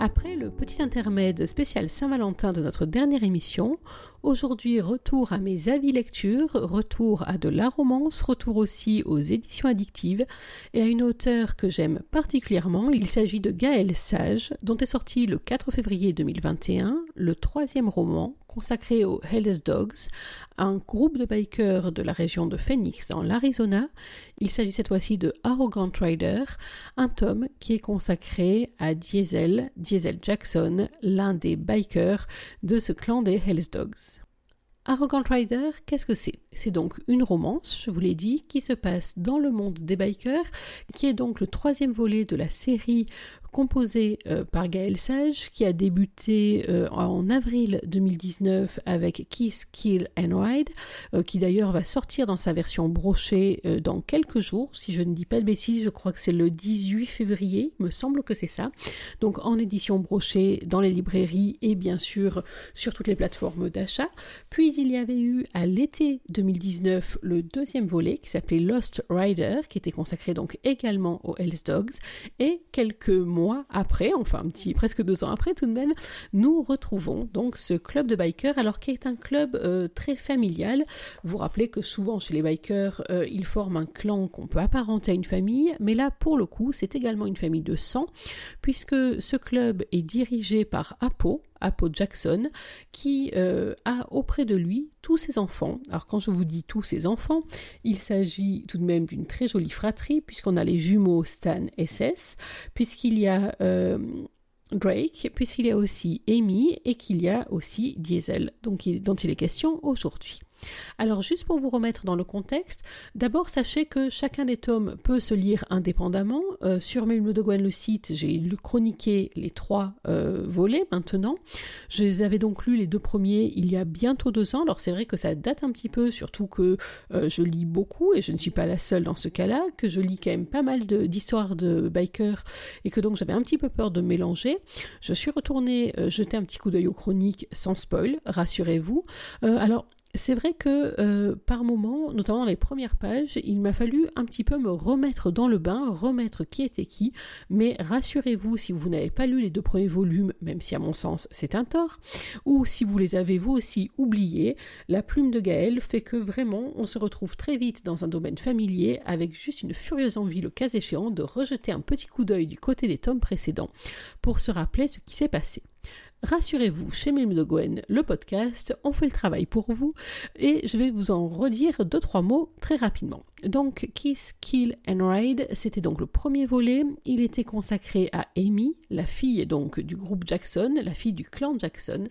Après le petit intermède spécial Saint-Valentin de notre dernière émission, aujourd'hui retour à mes avis lecture, retour à de la romance, retour aussi aux éditions addictives et à une auteure que j'aime particulièrement. Il s'agit de Gaëlle Sage, dont est sorti le 4 février 2021 le troisième roman consacré aux Hells Dogs, un groupe de bikers de la région de Phoenix dans l'Arizona. Il s'agit cette fois-ci de Arrogant Rider, un tome qui est consacré à Diesel, Diesel Jackson, l'un des bikers de ce clan des Hells Dogs. Arrogant Rider, qu'est-ce que c'est? C'est donc une romance, je vous l'ai dit, qui se passe dans le monde des bikers, qui est donc le troisième volet de la série composé euh, par Gaël Sage, qui a débuté euh, en avril 2019 avec Kiss, Kill and Ride, euh, qui d'ailleurs va sortir dans sa version brochée dans quelques jours, si je ne dis pas de bêtises, je crois que c'est le 18 février, me semble que c'est ça. Donc en édition brochée dans les librairies et bien sûr sur toutes les plateformes d'achat. Puis il y avait eu à l'été 2019 le deuxième volet qui s'appelait Lost Rider, qui était consacré donc également aux Hells Dogs, et quelques mois après, enfin un petit presque deux ans après tout de même, nous retrouvons donc ce club de bikers, alors qui est un club euh, très familial. Vous vous rappelez que souvent chez les bikers, euh, ils forment un clan qu'on peut apparenter à une famille, mais là pour le coup, c'est également une famille de sang, puisque ce club est dirigé par Apo, Apo Jackson, qui euh, a auprès de lui tous ses enfants. Alors quand je vous dis tous ses enfants, il s'agit tout de même d'une très jolie fratrie, puisqu'on a les jumeaux Stan et Sess, puisqu'il y a... Euh, Drake, puisqu'il y a aussi Amy et qu'il y a aussi Diesel, dont il est question aujourd'hui. Alors juste pour vous remettre dans le contexte, d'abord sachez que chacun des tomes peut se lire indépendamment. Euh, sur Melmo de Gwen le site, j'ai chroniqué les trois euh, volets maintenant. Je les avais donc lus les deux premiers il y a bientôt deux ans. Alors c'est vrai que ça date un petit peu, surtout que euh, je lis beaucoup et je ne suis pas la seule dans ce cas-là, que je lis quand même pas mal d'histoires de, bikers et que donc j'avais un petit peu peur de mélanger. Je suis retournée jeter un petit coup d'œil aux chroniques sans spoil, rassurez-vous. alors c'est vrai que euh, par moment, notamment les premières pages, il m'a fallu un petit peu me remettre dans le bain, remettre qui était qui, mais rassurez-vous si vous n'avez pas lu les deux premiers volumes, même si à mon sens c'est un tort, ou si vous les avez vous aussi oubliés, la plume de Gaël fait que vraiment on se retrouve très vite dans un domaine familier avec juste une furieuse envie, le cas échéant, de rejeter un petit coup d'œil du côté des tomes précédents pour se rappeler ce qui s'est passé. Rassurez-vous, chez Mime de Gwen, le podcast, on fait le travail pour vous et je vais vous en redire deux trois mots très rapidement. Donc Kiss, Kill and Ride, c'était donc le premier volet. Il était consacré à Amy, la fille donc du groupe Jackson, la fille du clan Jackson,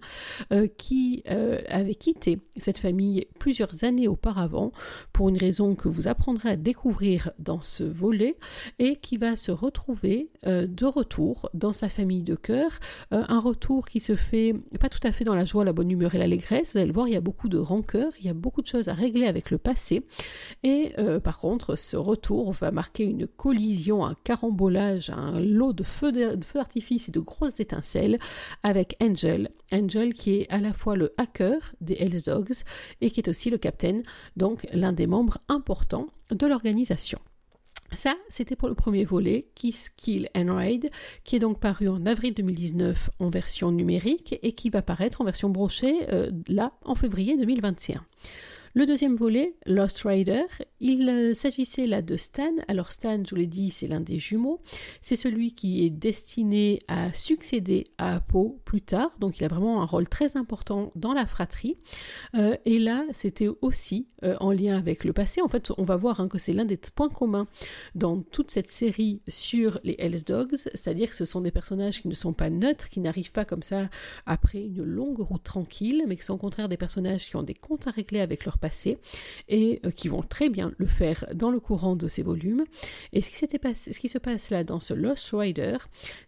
euh, qui euh, avait quitté cette famille plusieurs années auparavant pour une raison que vous apprendrez à découvrir dans ce volet et qui va se retrouver euh, de retour dans sa famille de cœur, un retour qui se fait pas tout à fait dans la joie, la bonne humeur et l'allégresse. Vous allez le voir, il y a beaucoup de rancœur, il y a beaucoup de choses à régler avec le passé et par contre, ce retour va marquer une collision, un carambolage, un lot de feux d'artifice et de grosses étincelles avec Angel. Angel qui est à la fois le hacker des Hells Dogs et qui est aussi le capitaine, donc l'un des membres importants de l'organisation. Ça, c'était pour le premier volet, Kiss, Kill and Ride, qui est donc paru en avril 2019 en version numérique et qui va paraître en version brochée euh, là en février 2021. Le deuxième volet, Lost Rider, il euh, s'agissait là de Stan. Alors Stan, je vous l'ai dit, c'est l'un des jumeaux. C'est celui qui est destiné à succéder à Apo plus tard. Donc il a vraiment un rôle très important dans la fratrie. Euh, et là, c'était aussi euh, en lien avec le passé. En fait, on va voir hein, que c'est l'un des points communs dans toute cette série sur les Hells Dogs. C'est-à-dire que ce sont des personnages qui ne sont pas neutres, qui n'arrivent pas comme ça après une longue route tranquille, mais qui sont au contraire des personnages qui ont des comptes à régler avec leur et euh, qui vont très bien le faire dans le courant de ces volumes. Et ce qui, passé, ce qui se passe là dans ce Lost Rider,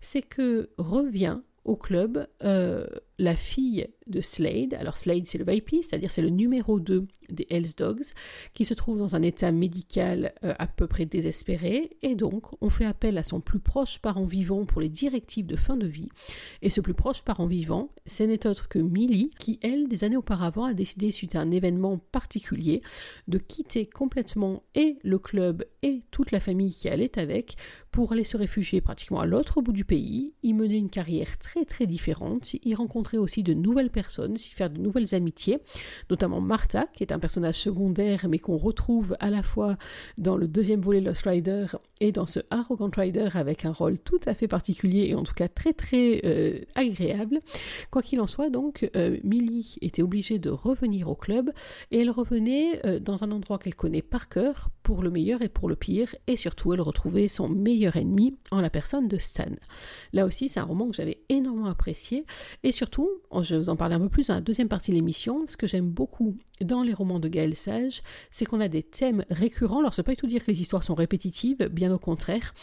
c'est que revient au club euh, la fille de Slade. Alors Slade, c'est le VIP, c'est-à-dire c'est le numéro 2 des Hells Dogs, qui se trouve dans un état médical euh, à peu près désespéré, et donc on fait appel à son plus proche parent vivant pour les directives de fin de vie. Et ce plus proche parent vivant, ce n'est autre que Millie, qui elle, des années auparavant, a décidé, suite à un événement particulier, de quitter complètement et le club et toute la famille qui allait avec pour aller se réfugier pratiquement à l'autre bout du pays, y mener une carrière très très différente, y rencontrer aussi de nouvelles personnes, s'y faire de nouvelles amitiés, notamment Martha, qui est un personnage secondaire mais qu'on retrouve à la fois dans le deuxième volet Lost Rider et dans ce Arrogant Rider avec un rôle tout à fait particulier et en tout cas très très euh, agréable. Quoi qu'il en soit, donc, euh, Millie était obligée de revenir au club et elle revenait euh, dans un endroit qu'elle connaît par cœur pour le meilleur et pour le pire et surtout elle retrouvait son meilleur ennemi en la personne de Stan. Là aussi, c'est un roman que j'avais énormément apprécié et surtout, je vais vous en parler un peu plus dans la deuxième partie de l'émission, ce que j'aime beaucoup dans les romans de Gaël Sage, c'est qu'on a des thèmes récurrents. Alors, ça ne pas tout dire que les histoires sont répétitives, bien au contraire,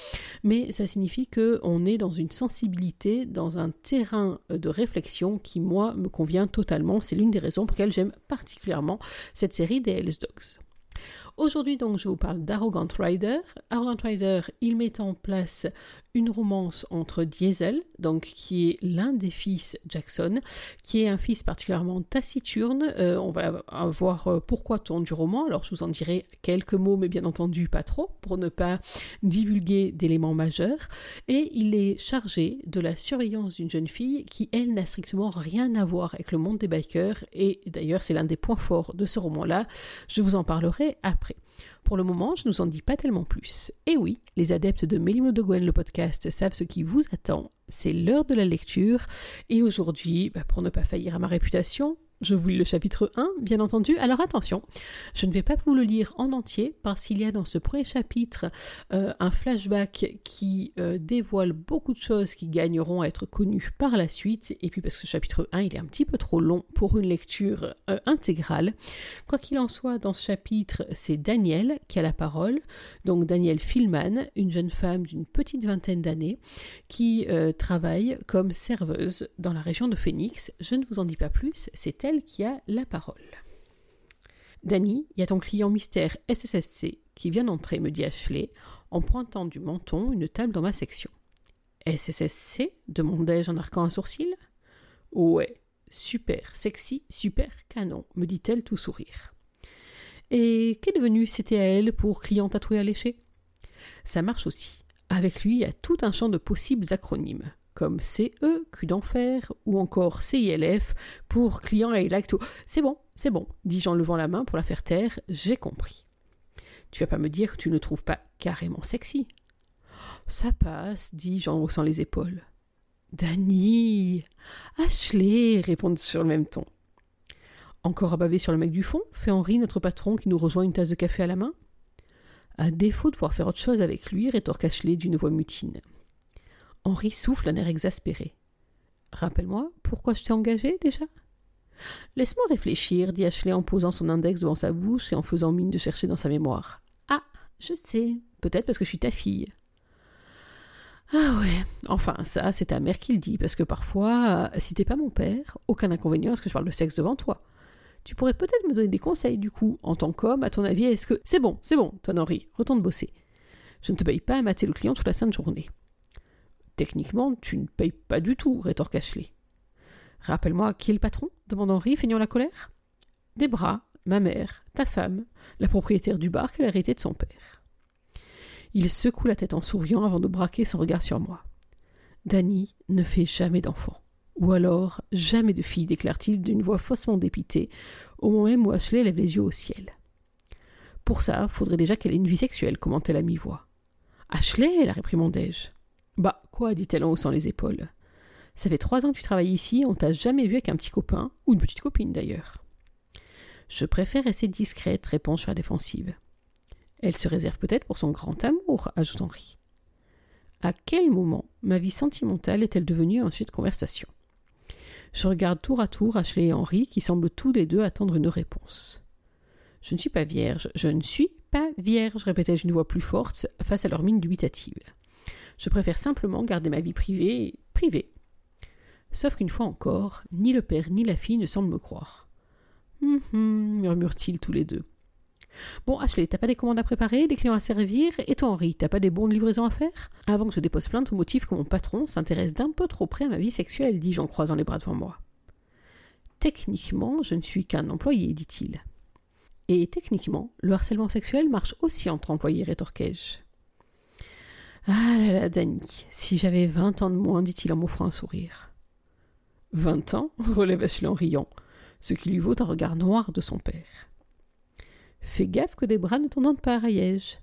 mais ça signifie qu'on est dans une sensibilité, dans un terrain de réflexion qui, moi, me convient totalement. C'est l'une des raisons pour lesquelles j'aime particulièrement cette série des Hells Dogs. Aujourd'hui donc je vous parle d'Arrogant Rider. Arrogant Rider, il met en place une romance entre Diesel, donc qui est l'un des fils Jackson, qui est un fils particulièrement taciturne. Euh, on va voir euh, pourquoi ton du roman. Alors je vous en dirai quelques mots, mais bien entendu pas trop, pour ne pas divulguer d'éléments majeurs. Et il est chargé de la surveillance d'une jeune fille qui, elle, n'a strictement rien à voir avec le monde des bikers. Et d'ailleurs, c'est l'un des points forts de ce roman-là. Je vous en parlerai après. Pour le moment, je ne vous en dis pas tellement plus. Et oui, les adeptes de Mélimo de Gwen, le podcast, savent ce qui vous attend. C'est l'heure de la lecture. Et aujourd'hui, bah, pour ne pas faillir à ma réputation, je vous lis le chapitre 1, bien entendu. Alors attention, je ne vais pas vous le lire en entier parce qu'il y a dans ce premier chapitre euh, un flashback qui euh, dévoile beaucoup de choses qui gagneront à être connues par la suite. Et puis parce que ce chapitre 1, il est un petit peu trop long pour une lecture euh, intégrale. Quoi qu'il en soit, dans ce chapitre, c'est Daniel qui a la parole. Donc Daniel Filman, une jeune femme d'une petite vingtaine d'années qui travaille comme serveuse dans la région de Phoenix. Je ne vous en dis pas plus, c'est elle qui a la parole. Danny, il y a ton client mystère SSSC qui vient d'entrer, me dit Ashley, en pointant du menton une table dans ma section. SSSC demandai-je en arquant un sourcil. Ouais, super, sexy, super canon, me dit-elle tout sourire. Et qu'est devenu CTAL pour client tatoué lécher? Ça marche aussi. Avec lui, il y a tout un champ de possibles acronymes comme CE, Q d'enfer, ou encore CILF pour client I like to. C'est bon, c'est bon, dis-je en levant la main pour la faire taire, j'ai compris. Tu vas pas me dire que tu ne trouves pas carrément sexy. Ça passe, dis-je en haussant les épaules. Danny Ashley répondent sur le même ton. Encore à baver sur le mec du fond fait Henri, notre patron, qui nous rejoint une tasse de café à la main. À défaut de pouvoir faire autre chose avec lui, rétorque Ashley d'une voix mutine. Henri souffle d'un air exaspéré. Rappelle-moi, pourquoi je t'ai engagé déjà? Laisse-moi réfléchir, dit Ashley en posant son index devant sa bouche et en faisant mine de chercher dans sa mémoire. Ah, je sais, peut-être parce que je suis ta fille. Ah ouais, enfin, ça, c'est ta mère qui le dit, parce que parfois, si t'es pas mon père, aucun inconvénient à ce que je parle de sexe devant toi. Tu pourrais peut-être me donner des conseils, du coup, en tant qu'homme, à ton avis, est-ce que. C'est bon, c'est bon, ton Henri, retourne bosser. Je ne te paye pas à mater le client toute la sainte journée. Techniquement, tu ne payes pas du tout, rétorque Ashley. Rappelle-moi qui est le patron demande Henri, feignant la colère? Debra, ma mère, ta femme, la propriétaire du bar qu'elle a hérité de son père. Il secoue la tête en souriant avant de braquer son regard sur moi. Danny ne fait jamais d'enfant. Ou alors, jamais de fille, déclare-t-il d'une voix faussement dépitée, au moment même où Ashley lève les yeux au ciel. Pour ça, faudrait déjà qu'elle ait une vie sexuelle, commentait la mi-voix. Ashley, la réprimandai-je. Bah, quoi dit-elle en haussant les épaules. Ça fait trois ans que tu travailles ici, on t'a jamais vu avec un petit copain, ou une petite copine d'ailleurs. Je préfère rester discrète, répond-je à la défensive. Elle se réserve peut-être pour son grand amour, ajoute Henri. À quel moment ma vie sentimentale est-elle devenue un sujet de conversation? Je regarde tour à tour Ashley et Henri qui semblent tous les deux attendre une réponse. Je ne suis pas vierge, je ne suis pas vierge, répétai-je d'une voix plus forte face à leur mine dubitative. Je préfère simplement garder ma vie privée privée. Sauf qu'une fois encore, ni le père ni la fille ne semblent me croire. Hum, hum, murmurent-ils tous les deux. Bon, Ashley, t'as pas des commandes à préparer, des clients à servir Et toi, Henri, t'as pas des bons de livraison à faire? Avant que je dépose plainte au motif que mon patron s'intéresse d'un peu trop près à ma vie sexuelle, dis-je en croisant les bras devant moi. Techniquement, je ne suis qu'un employé, dit-il. Et techniquement, le harcèlement sexuel marche aussi entre employés, rétorquai-je. Ah là là, Danny, si j'avais vingt ans de moins, dit-il en m'offrant un sourire. Vingt ans relève Ashley en riant, ce qui lui vaut un regard noir de son père. Fais gaffe que des bras ne t'en pas, raillai-je.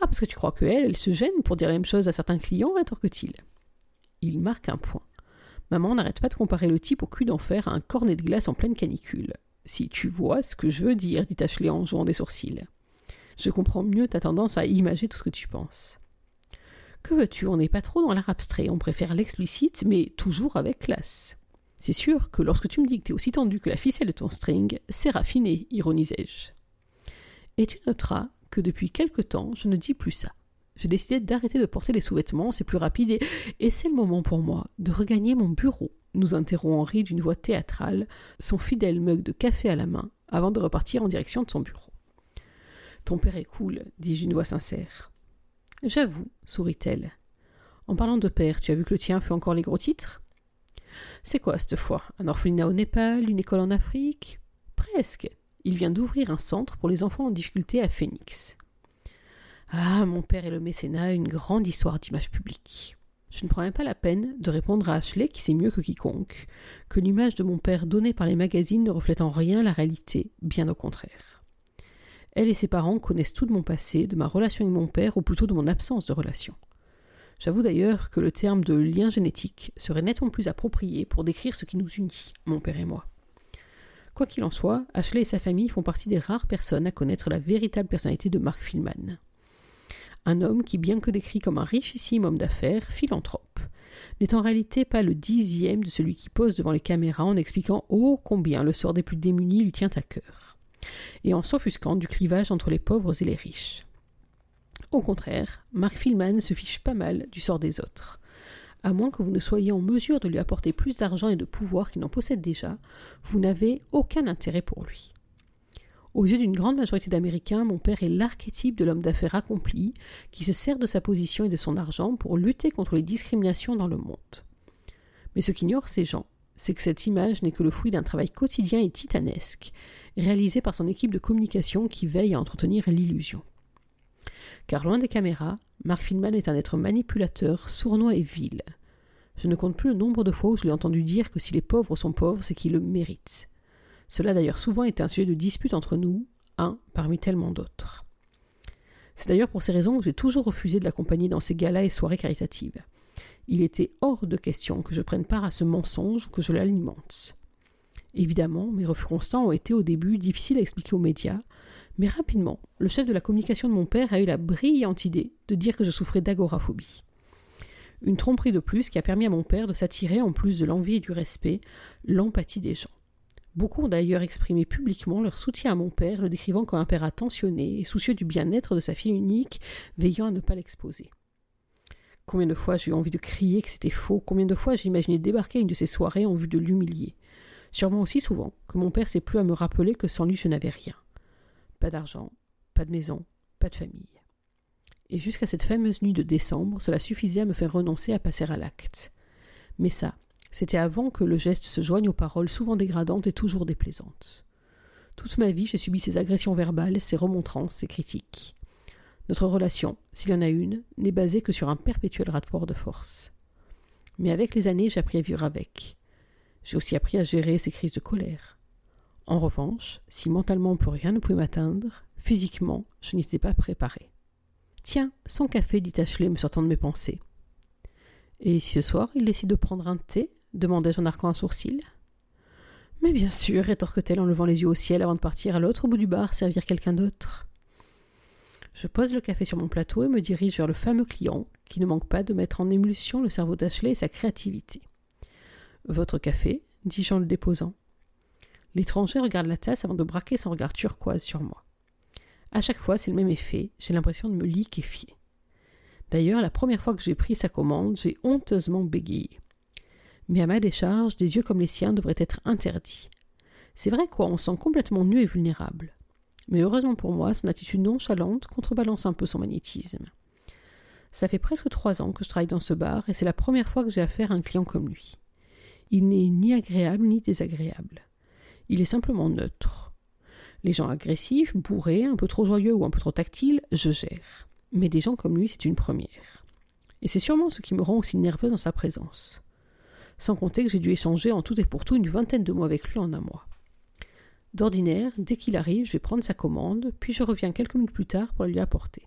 Ah, parce que tu crois que elle, elle se gêne pour dire la même chose à certains clients, rétorque-t-il. Il marque un point. Maman n'arrête pas de comparer le type au cul d'enfer à un cornet de glace en pleine canicule. Si tu vois ce que je veux dire, dit Ashley en jouant des sourcils. Je comprends mieux ta tendance à imager tout ce que tu penses. Que veux-tu, on n'est pas trop dans l'art abstrait, on préfère l'explicite, mais toujours avec classe. C'est sûr que lorsque tu me dis que t'es aussi tendu que la ficelle de ton string, c'est raffiné, ironisai-je. Et tu noteras que depuis quelque temps, je ne dis plus ça. J'ai décidé d'arrêter de porter les sous-vêtements, c'est plus rapide et, et c'est le moment pour moi de regagner mon bureau, nous interrompt Henri d'une voix théâtrale, son fidèle mug de café à la main, avant de repartir en direction de son bureau. Ton père est cool, dis-je d'une voix sincère. J'avoue, sourit-elle. En parlant de père, tu as vu que le tien fait encore les gros titres? C'est quoi cette fois? Un orphelinat au Népal Une école en Afrique? Presque. Il vient d'ouvrir un centre pour les enfants en difficulté à Phoenix. Ah, mon père et le mécénat, une grande histoire d'image publique. Je ne prends même pas la peine de répondre à Ashley, qui sait mieux que quiconque, que l'image de mon père donnée par les magazines ne reflète en rien la réalité, bien au contraire. Elle et ses parents connaissent tout de mon passé, de ma relation avec mon père, ou plutôt de mon absence de relation. J'avoue d'ailleurs que le terme de lien génétique serait nettement plus approprié pour décrire ce qui nous unit, mon père et moi. Quoi qu'il en soit, Ashley et sa famille font partie des rares personnes à connaître la véritable personnalité de Mark Philman. Un homme qui, bien que décrit comme un richissime homme d'affaires, philanthrope, n'est en réalité pas le dixième de celui qui pose devant les caméras en expliquant ô combien le sort des plus démunis lui tient à cœur et en s'offusquant du clivage entre les pauvres et les riches. Au contraire, Mark Philman se fiche pas mal du sort des autres. À moins que vous ne soyez en mesure de lui apporter plus d'argent et de pouvoir qu'il n'en possède déjà, vous n'avez aucun intérêt pour lui. Aux yeux d'une grande majorité d'Américains, mon père est l'archétype de l'homme d'affaires accompli qui se sert de sa position et de son argent pour lutter contre les discriminations dans le monde. Mais ce qu'ignorent ces gens, c'est que cette image n'est que le fruit d'un travail quotidien et titanesque, réalisé par son équipe de communication qui veille à entretenir l'illusion. Car loin des caméras, Mark Filman est un être manipulateur, sournois et vil. Je ne compte plus le nombre de fois où je l'ai entendu dire que si les pauvres sont pauvres, c'est qu'ils le méritent. Cela d'ailleurs souvent été un sujet de dispute entre nous, un parmi tellement d'autres. C'est d'ailleurs pour ces raisons que j'ai toujours refusé de l'accompagner dans ces galas et soirées caritatives. Il était hors de question que je prenne part à ce mensonge ou que je l'alimente. Évidemment, mes refus constants ont été au début difficiles à expliquer aux médias, mais rapidement, le chef de la communication de mon père a eu la brillante idée de dire que je souffrais d'agoraphobie. Une tromperie de plus qui a permis à mon père de s'attirer, en plus de l'envie et du respect, l'empathie des gens. Beaucoup ont d'ailleurs exprimé publiquement leur soutien à mon père, le décrivant comme un père attentionné et soucieux du bien-être de sa fille unique, veillant à ne pas l'exposer. Combien de fois j'ai eu envie de crier que c'était faux, combien de fois j'ai imaginé débarquer une de ces soirées en vue de l'humilier? Sûrement aussi souvent que mon père s'est plus à me rappeler que sans lui je n'avais rien. Pas d'argent, pas de maison, pas de famille. Et jusqu'à cette fameuse nuit de décembre, cela suffisait à me faire renoncer à passer à l'acte. Mais ça, c'était avant que le geste se joigne aux paroles souvent dégradantes et toujours déplaisantes. Toute ma vie, j'ai subi ces agressions verbales, ces remontrances, ces critiques. Notre relation, s'il y en a une, n'est basée que sur un perpétuel rapport de force. Mais avec les années, j'ai appris à vivre avec. J'ai aussi appris à gérer ces crises de colère. En revanche, si mentalement plus rien ne pouvait m'atteindre, physiquement, je n'étais pas préparé. Tiens, son café, dit Ashley, me sortant de mes pensées. Et si ce soir il décide de prendre un thé demandai-je en arquant un sourcil. Mais bien sûr, rétorque-t-elle en levant les yeux au ciel avant de partir à l'autre bout du bar servir quelqu'un d'autre. Je pose le café sur mon plateau et me dirige vers le fameux client qui ne manque pas de mettre en émulsion le cerveau d'Ashley et sa créativité. Votre café dis-je en le déposant. L'étranger regarde la tasse avant de braquer son regard turquoise sur moi. À chaque fois, c'est le même effet, j'ai l'impression de me liquéfier. D'ailleurs, la première fois que j'ai pris sa commande, j'ai honteusement bégayé. Mais à ma décharge, des yeux comme les siens devraient être interdits. C'est vrai quoi, on sent complètement nu et vulnérable. Mais heureusement pour moi, son attitude nonchalante contrebalance un peu son magnétisme. Ça fait presque trois ans que je travaille dans ce bar et c'est la première fois que j'ai affaire à un client comme lui. Il n'est ni agréable ni désagréable. Il est simplement neutre. Les gens agressifs, bourrés, un peu trop joyeux ou un peu trop tactiles, je gère. Mais des gens comme lui, c'est une première. Et c'est sûrement ce qui me rend aussi nerveuse dans sa présence. Sans compter que j'ai dû échanger en tout et pour tout une vingtaine de mots avec lui en un mois. D'ordinaire, dès qu'il arrive, je vais prendre sa commande, puis je reviens quelques minutes plus tard pour la lui apporter.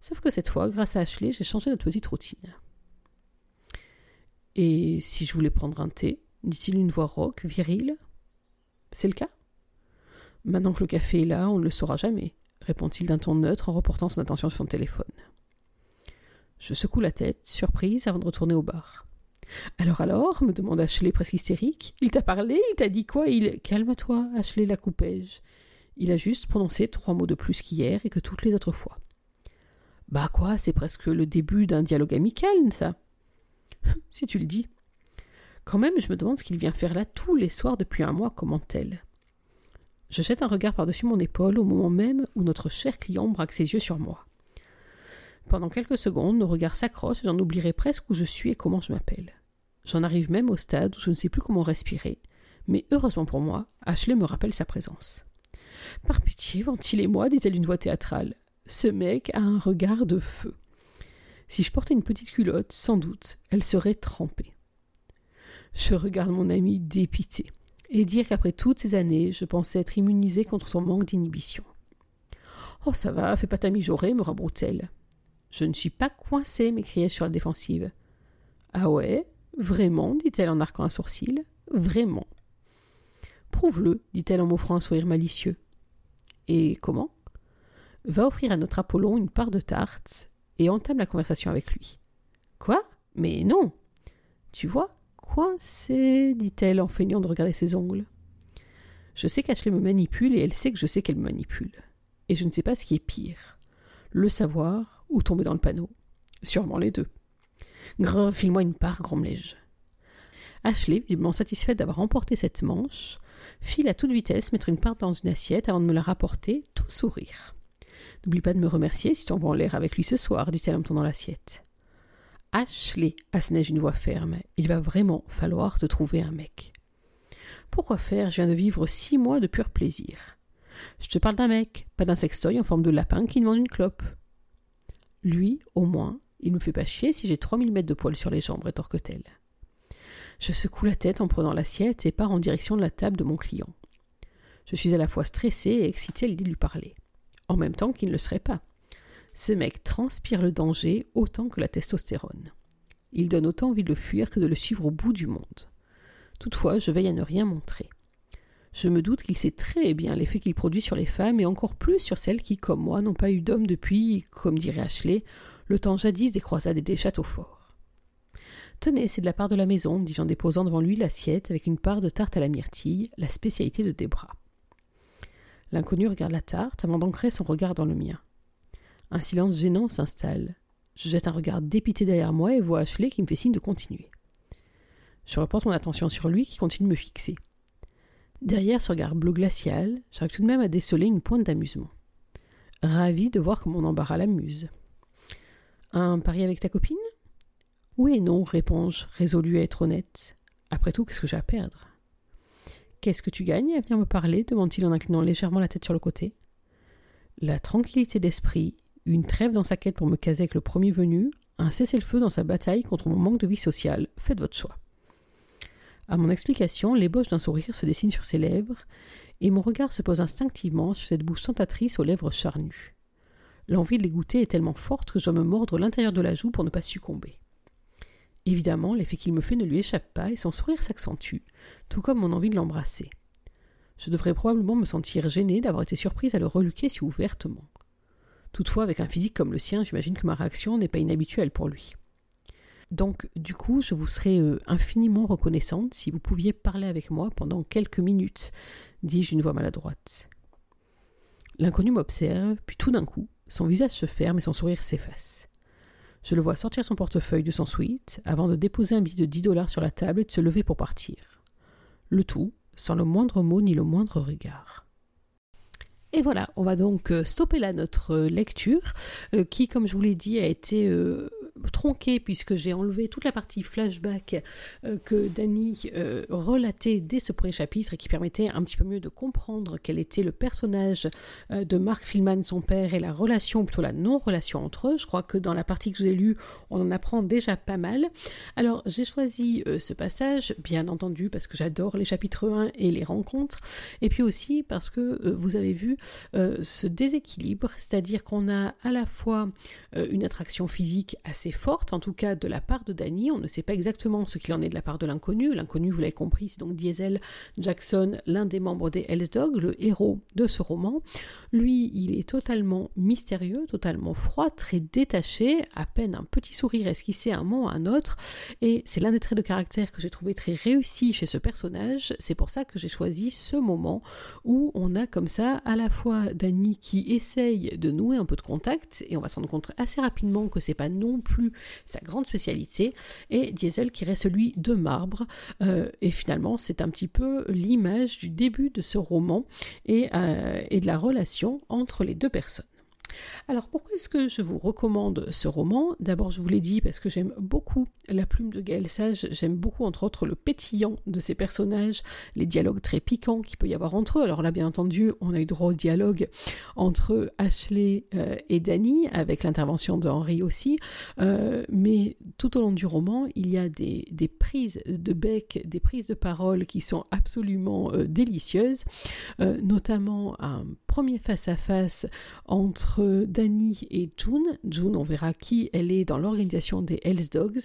Sauf que cette fois, grâce à Ashley, j'ai changé notre petite routine. Et si je voulais prendre un thé dit-il une voix rauque, virile. C'est le cas? Maintenant que le café est là, on ne le saura jamais, répond-il d'un ton neutre en reportant son attention sur son téléphone. Je secoue la tête, surprise, avant de retourner au bar. Alors alors me demande Ashley presque hystérique. Il t'a parlé Il t'a dit quoi Il. Calme-toi, Ashley, la coupai-je. Il a juste prononcé trois mots de plus qu'hier et que toutes les autres fois. Bah quoi, c'est presque le début d'un dialogue amical, ça. si tu le dis. Quand même, je me demande ce qu'il vient faire là tous les soirs depuis un mois, comment-elle Je jette un regard par-dessus mon épaule au moment même où notre cher client braque ses yeux sur moi. Pendant quelques secondes, nos regards s'accrochent et j'en oublierai presque où je suis et comment je m'appelle. J'en arrive même au stade où je ne sais plus comment respirer, mais heureusement pour moi, Ashley me rappelle sa présence. Par pitié, ventilez-moi, dit-elle d'une voix théâtrale. Ce mec a un regard de feu. Si je portais une petite culotte, sans doute, elle serait trempée. Je regarde mon ami dépité, et dire qu'après toutes ces années, je pensais être immunisée contre son manque d'inhibition. Oh, ça va, fais pas ta mijaurée, me rabroute-t-elle. Je ne suis pas coincée, m'écriai-je sur la défensive. Ah ouais? Vraiment? dit-elle en arquant un sourcil. Vraiment. Prouve-le, dit-elle en m'offrant un sourire malicieux. Et comment? Va offrir à notre Apollon une part de tarte et entame la conversation avec lui. Quoi? Mais non Tu vois c'est dit-elle en feignant de regarder ses ongles. Je sais qu'Ashley me manipule et elle sait que je sais qu'elle me manipule. Et je ne sais pas ce qui est pire. Le savoir ou tomber dans le panneau. Sûrement les deux. Grrr, file-moi une part, grommelai-je. Ashley, visiblement satisfaite d'avoir remporté cette manche, file à toute vitesse mettre une part dans une assiette avant de me la rapporter, tout sourire. N'oublie pas de me remercier si tu envoies en l'air avec lui ce soir, dit-elle en me tendant l'assiette. Ashley, assenai-je une voix ferme, il va vraiment falloir te trouver un mec. Pourquoi faire? Je viens de vivre six mois de pur plaisir. Je te parle d'un mec, pas d'un sextoy en forme de lapin qui demande une clope. Lui, au moins, il me fait pas chier si j'ai trois mille mètres de poils sur les jambes, rétorque-t-elle. Je secoue la tête en prenant l'assiette et pars en direction de la table de mon client. Je suis à la fois stressée et excitée à l'idée de lui parler en même temps qu'il ne le serait pas. Ce mec transpire le danger autant que la testostérone. Il donne autant envie de le fuir que de le suivre au bout du monde. Toutefois, je veille à ne rien montrer. Je me doute qu'il sait très bien l'effet qu'il produit sur les femmes et encore plus sur celles qui, comme moi, n'ont pas eu d'homme depuis, comme dirait Ashley, le temps jadis des croisades et des châteaux forts. Tenez, c'est de la part de la maison, dis-je en déposant devant lui l'assiette avec une part de tarte à la myrtille, la spécialité de Debra. L'inconnu regarde la tarte avant d'ancrer son regard dans le mien. Un silence gênant s'installe. Je jette un regard dépité derrière moi et vois Ashley qui me fait signe de continuer. Je reporte mon attention sur lui qui continue de me fixer. Derrière ce regard bleu glacial, j'arrive tout de même à déceler une pointe d'amusement. Ravi de voir que mon embarras l'amuse. Un pari avec ta copine? Oui et non, réponds-je, résolu à être honnête. Après tout, qu'est-ce que j'ai à perdre? Qu'est-ce que tu gagnes à venir me parler? demande-t-il en inclinant légèrement la tête sur le côté. La tranquillité d'esprit, une trêve dans sa quête pour me caser avec le premier venu, un cessez-le-feu dans sa bataille contre mon manque de vie sociale. Faites votre choix. À mon explication, l'ébauche d'un sourire se dessine sur ses lèvres, et mon regard se pose instinctivement sur cette bouche tentatrice aux lèvres charnues. L'envie de les goûter est tellement forte que je dois me mordre l'intérieur de la joue pour ne pas succomber. Évidemment, l'effet qu'il me fait ne lui échappe pas et son sourire s'accentue, tout comme mon envie de l'embrasser. Je devrais probablement me sentir gênée d'avoir été surprise à le reluquer si ouvertement. Toutefois, avec un physique comme le sien, j'imagine que ma réaction n'est pas inhabituelle pour lui. Donc, du coup, je vous serais euh, infiniment reconnaissante si vous pouviez parler avec moi pendant quelques minutes, dis-je d'une voix maladroite. L'inconnu m'observe, puis tout d'un coup, son visage se ferme et son sourire s'efface. Je le vois sortir son portefeuille de son suite avant de déposer un billet de 10 dollars sur la table et de se lever pour partir. Le tout sans le moindre mot ni le moindre regard. Et voilà, on va donc euh, stopper là notre lecture, euh, qui, comme je vous l'ai dit, a été euh, tronqué puisque j'ai enlevé toute la partie flashback euh, que euh, relatait dès ce premier chapitre et qui permettait un petit peu mieux de comprendre quel était le personnage euh, de Mark Filman, son père, et la relation, plutôt la non-relation entre eux. Je crois que dans la partie que j'ai lue, on en apprend déjà pas mal. Alors j'ai choisi ce passage, bien entendu, parce que j'adore les chapitres 1 et les rencontres, et puis aussi parce que vous avez vu ce déséquilibre, c'est-à-dire qu'on a à la fois une attraction physique assez forte, en tout cas de la part de Danny. On ne sait pas exactement ce qu'il en est de la part de l'inconnu. L'inconnu, vous l'avez compris, c'est donc Diesel Jackson, l'un des membres des Hells Dog, le héros de ce roman. Lui, il est totalement mystérieux, totalement froid, très détaché, à peine un petit sourire esquissé un moment à un autre. Et c'est l'un des traits de caractère que j'ai trouvé très réussi chez ce personnage. C'est pour ça que j'ai choisi ce moment où on a comme ça à la fois Danny qui essaye de nouer un peu de contact, et on va se rendre compte assez rapidement que c'est pas non plus sa grande spécialité, et Diesel qui reste celui de marbre. Euh, et finalement, c'est un petit peu l'image du début de ce roman et, euh, et de la relation entre les deux personnes. Alors pourquoi est-ce que je vous recommande ce roman? D'abord, je vous l'ai dit parce que j'aime beaucoup la plume de Gaël Sage, j'aime beaucoup entre autres le pétillant de ces personnages, les dialogues très piquants qu'il peut y avoir entre eux. Alors là, bien entendu, on a eu droit au dialogue entre Ashley euh, et Danny, avec l'intervention de Henry aussi, euh, mais tout au long du roman, il y a des, prises de bec, des prises de parole qui sont absolument euh, délicieuses, notamment un premier face-à-face entre Danny et June. June, on verra qui elle est dans l'organisation des Hells Dogs.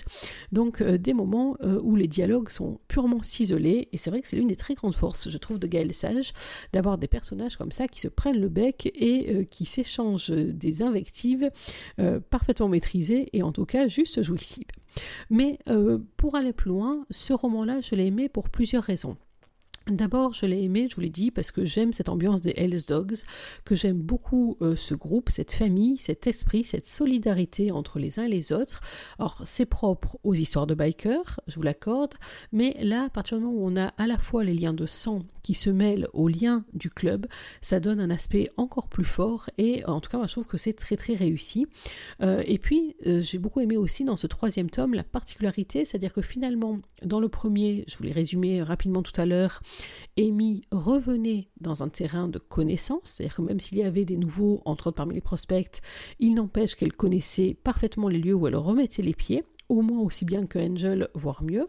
Donc euh, des moments euh, où les dialogues sont purement ciselés. Et c'est vrai que c'est l'une des très grandes forces, je trouve, de Gaël Sage, d'avoir des personnages comme ça qui se prennent le bec et euh, qui s'échangent des invectives parfaitement maîtrisées et en tout cas juste jouissives. Mais pour aller plus loin, ce roman-là, je l'ai aimé pour plusieurs raisons. D'abord, je l'ai aimé, je vous l'ai dit, parce que j'aime cette ambiance des Hells Dogs, que j'aime beaucoup euh, ce groupe, cette famille, cet esprit, cette solidarité entre les uns et les autres. Alors, c'est propre aux histoires de bikers, je vous l'accorde, mais là, à partir du moment où on a à la fois les liens de sang qui se mêlent aux liens du club, ça donne un aspect encore plus fort, et en tout cas, moi, je trouve que c'est très très réussi. Euh, et puis, euh, j'ai beaucoup aimé aussi dans ce troisième tome la particularité, c'est-à-dire que finalement, dans le premier, je vous l'ai résumé rapidement tout à l'heure, Amy revenait dans un terrain de connaissance, c'est-à-dire que même s'il y avait des nouveaux, entre autres parmi les prospects, il n'empêche qu'elle connaissait parfaitement les lieux où elle remettait les pieds, au moins aussi bien que Angel, voire mieux.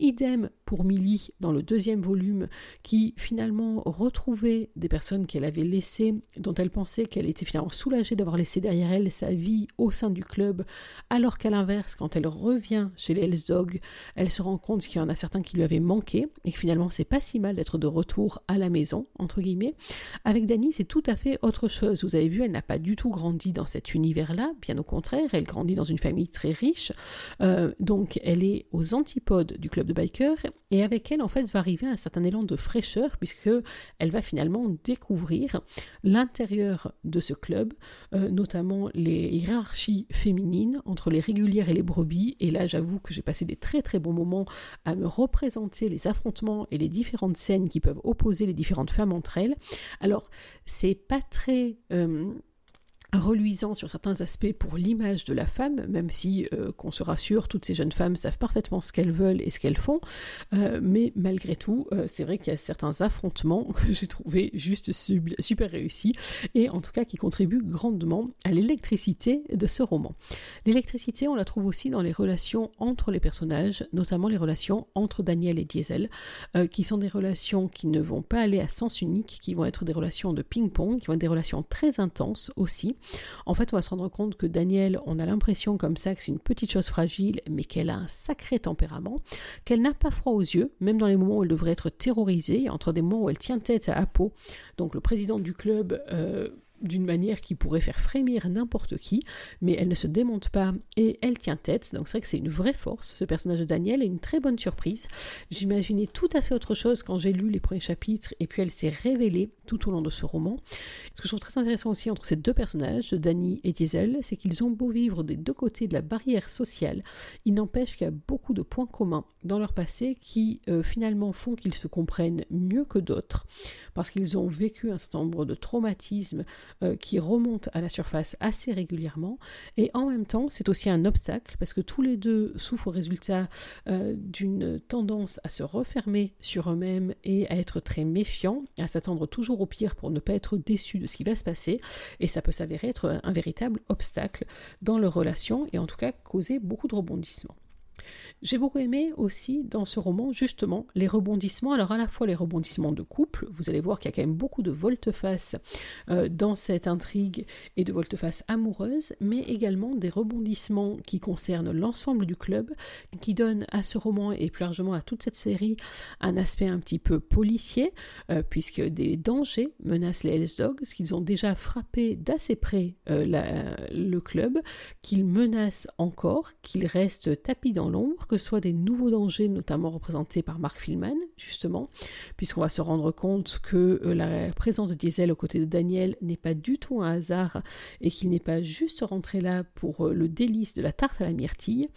Idem pour Millie dans le deuxième volume, qui finalement retrouvait des personnes qu'elle avait laissées, dont elle pensait qu'elle était finalement soulagée d'avoir laissé derrière elle sa vie au sein du club, alors qu'à l'inverse, quand elle revient chez les Hells Dog, elle se rend compte qu'il y en a certains qui lui avaient manqué, et que finalement c'est pas si mal d'être de retour à la maison, entre guillemets. Avec Dani, c'est tout à fait autre chose. Vous avez vu, elle n'a pas du tout grandi dans cet univers-là, bien au contraire, elle grandit dans une famille très riche, euh, donc elle est aux antipodes du club de bikers et avec elle en fait va arriver un certain élan de fraîcheur puisque elle va finalement découvrir l'intérieur de ce club, euh, notamment les hiérarchies féminines entre les régulières et les brebis. Et là j'avoue que j'ai passé des très très bons moments à me représenter les affrontements et les différentes scènes qui peuvent opposer les différentes femmes entre elles. Alors c'est pas très euh, reluisant sur certains aspects pour l'image de la femme, même si, euh, qu'on se rassure, toutes ces jeunes femmes savent parfaitement ce qu'elles veulent et ce qu'elles font, euh, mais malgré tout, euh, c'est vrai qu'il y a certains affrontements que j'ai trouvé juste super réussis, et en tout cas qui contribuent grandement à l'électricité de ce roman. L'électricité, on la trouve aussi dans les relations entre les personnages, notamment les relations entre Daniel et Diesel, qui sont des relations qui ne vont pas aller à sens unique, qui vont être des relations de ping-pong, qui vont être des relations très intenses aussi, en fait, on va se rendre compte que Daniel, on a l'impression comme ça que c'est une petite chose fragile, mais qu'elle a un sacré tempérament, qu'elle n'a pas froid aux yeux, même dans les moments où elle devrait être terrorisée, entre des moments où elle tient tête à Apo, donc le président du club. Euh, d'une manière qui pourrait faire frémir n'importe qui, mais elle ne se démonte pas et elle tient tête. Donc c'est vrai que c'est une vraie force, ce personnage de Daniel, et une très bonne surprise. J'imaginais tout à fait autre chose quand j'ai lu les premiers chapitres, et puis elle s'est révélée tout au long de ce roman. Ce que je trouve très intéressant aussi entre ces deux personnages, Danny et Diesel, c'est qu'ils ont beau vivre des deux côtés de la barrière sociale, il n'empêche qu'il y a beaucoup de points communs dans leur passé qui euh, finalement font qu'ils se comprennent mieux que d'autres, parce qu'ils ont vécu un certain nombre de traumatismes euh, qui remontent à la surface assez régulièrement, et en même temps c'est aussi un obstacle, parce que tous les deux souffrent au résultat euh, d'une tendance à se refermer sur eux-mêmes et à être très méfiants, à s'attendre toujours au pire pour ne pas être déçus de ce qui va se passer, et ça peut s'avérer être un véritable obstacle dans leur relation, et en tout cas causer beaucoup de rebondissements. J'ai beaucoup aimé aussi dans ce roman justement les rebondissements, alors à la fois les rebondissements de couple, vous allez voir qu'il y a quand même beaucoup de volte-face euh, dans cette intrigue et de volte-face amoureuse, mais également des rebondissements qui concernent l'ensemble du club, qui donnent à ce roman et plus largement à toute cette série un aspect un petit peu policier, euh, puisque des dangers menacent les Hells Dogs, qu'ils ont déjà frappé d'assez près euh, le club, qu'ils menacent encore, qu'ils restent tapis dans l'ombre, que ce soit des nouveaux dangers, notamment représentés par Mark Filman, justement, puisqu'on va se rendre compte que euh, la présence de Diesel aux côtés de Daniel n'est pas du tout un hasard et qu'il n'est pas juste rentré là pour euh, le délice de la tarte à la myrtille.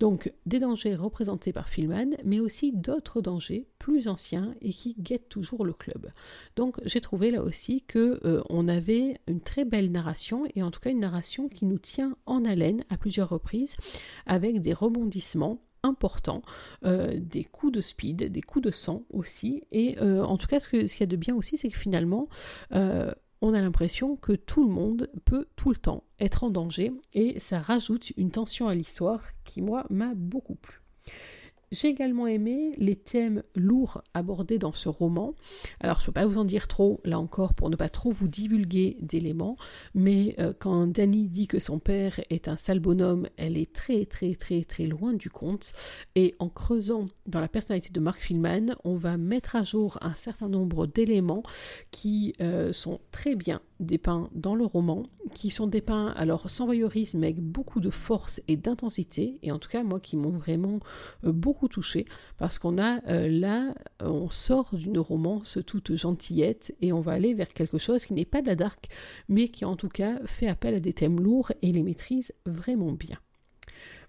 Donc des dangers représentés par Filman, mais aussi d'autres dangers plus anciens et qui guettent toujours le club. Donc j'ai trouvé là aussi que euh, on avait une très belle narration et en tout cas une narration qui nous tient en haleine à plusieurs reprises avec des rebondissements important, euh, des coups de speed, des coups de sang aussi. Et euh, en tout cas, ce qu'il y a de bien aussi, c'est que finalement, euh, on a l'impression que tout le monde peut tout le temps être en danger et ça rajoute une tension à l'histoire qui, moi, m'a beaucoup plu. J'ai également aimé les thèmes lourds abordés dans ce roman. Alors je ne peux pas vous en dire trop, là encore, pour ne pas trop vous divulguer d'éléments, mais euh, quand Danny dit que son père est un sale bonhomme, elle est très très très très loin du compte. Et en creusant dans la personnalité de Mark Filman, on va mettre à jour un certain nombre d'éléments qui euh, sont très bien dépeints dans le roman, qui sont dépeints alors sans voyeurisme avec beaucoup de force et d'intensité, et en tout cas moi qui m'ont vraiment euh, beaucoup touché, parce qu'on a euh, là, on sort d'une romance toute gentillette et on va aller vers quelque chose qui n'est pas de la dark, mais qui en tout cas fait appel à des thèmes lourds et les maîtrise vraiment bien.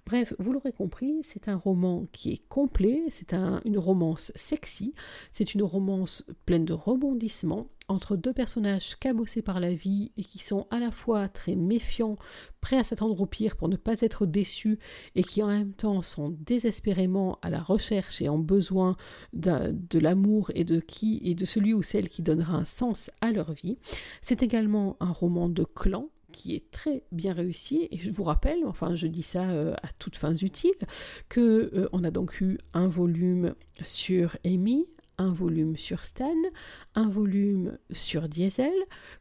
Bref, vous l'aurez compris, c'est un roman qui est complet, c'est une romance sexy, c'est une romance pleine de rebondissements entre deux personnages cabossés par la vie et qui sont à la fois très méfiants, prêts à s'attendre au pire pour ne pas être déçus et qui en même temps sont désespérément à la recherche et en besoin de l'amour et de qui et de celui ou celle qui donnera un sens à leur vie. C'est également un roman de clan qui est très bien réussi. Et je vous rappelle, enfin je dis ça euh, à toutes fins utiles, que euh, on a donc eu un volume sur Amy, un volume sur Stan, un volume sur Diesel,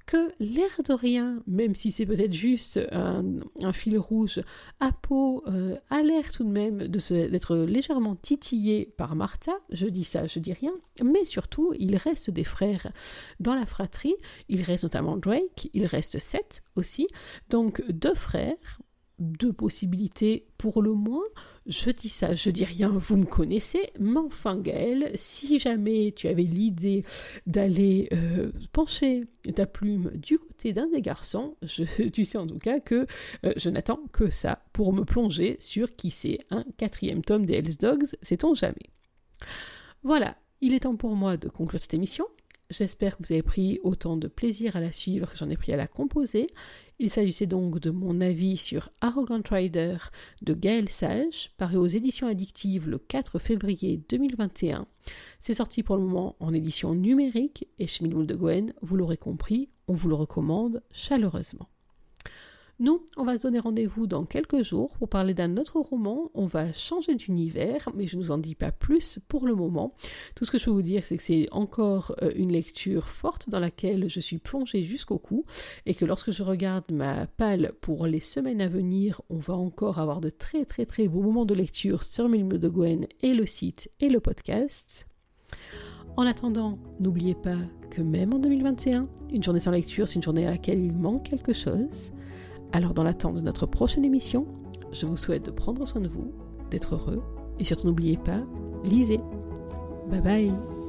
que l'air de rien, même si c'est peut-être juste un, fil rouge, Apo euh, a l'air tout de même d'être légèrement titillé par Martha, je dis ça, je dis rien, mais surtout il reste des frères dans la fratrie, il reste notamment Drake, il reste Seth aussi, donc deux frères, deux possibilités pour le moins. Je dis ça, je dis rien, vous me connaissez, mais enfin Gaël, si jamais tu avais l'idée d'aller euh, pencher ta plume du côté d'un des garçons, tu sais en tout cas que euh, je n'attends que ça pour me plonger sur qui c'est un quatrième tome des Hells Dogs, sait-on jamais. Voilà, il est temps pour moi de conclure cette émission. J'espère que vous avez pris autant de plaisir à la suivre que j'en ai pris à la composer. Il s'agissait donc de mon avis sur Arrogant Rider de Gaël Sage, paru aux éditions addictives le 4 février 2021. C'est sorti pour le moment en édition numérique et chez de Gwen, vous l'aurez compris, on vous le recommande chaleureusement. Nous, on va se donner rendez-vous dans quelques jours pour parler d'un autre roman. On va changer d'univers, mais je ne vous en dis pas plus pour le moment. Tout ce que je peux vous dire, c'est que c'est encore euh, une lecture forte dans laquelle je suis plongée jusqu'au cou et que lorsque je regarde ma palle pour les semaines à venir, on va encore avoir de très très très beaux moments de lecture sur Milmo de Gwen et le site et le podcast. En attendant, n'oubliez pas que même en 2021, une journée sans lecture, c'est une journée à laquelle il manque quelque chose. Alors dans l'attente de notre prochaine émission, je vous souhaite de prendre soin de vous, d'être heureux, et surtout n'oubliez pas, lisez. Bye bye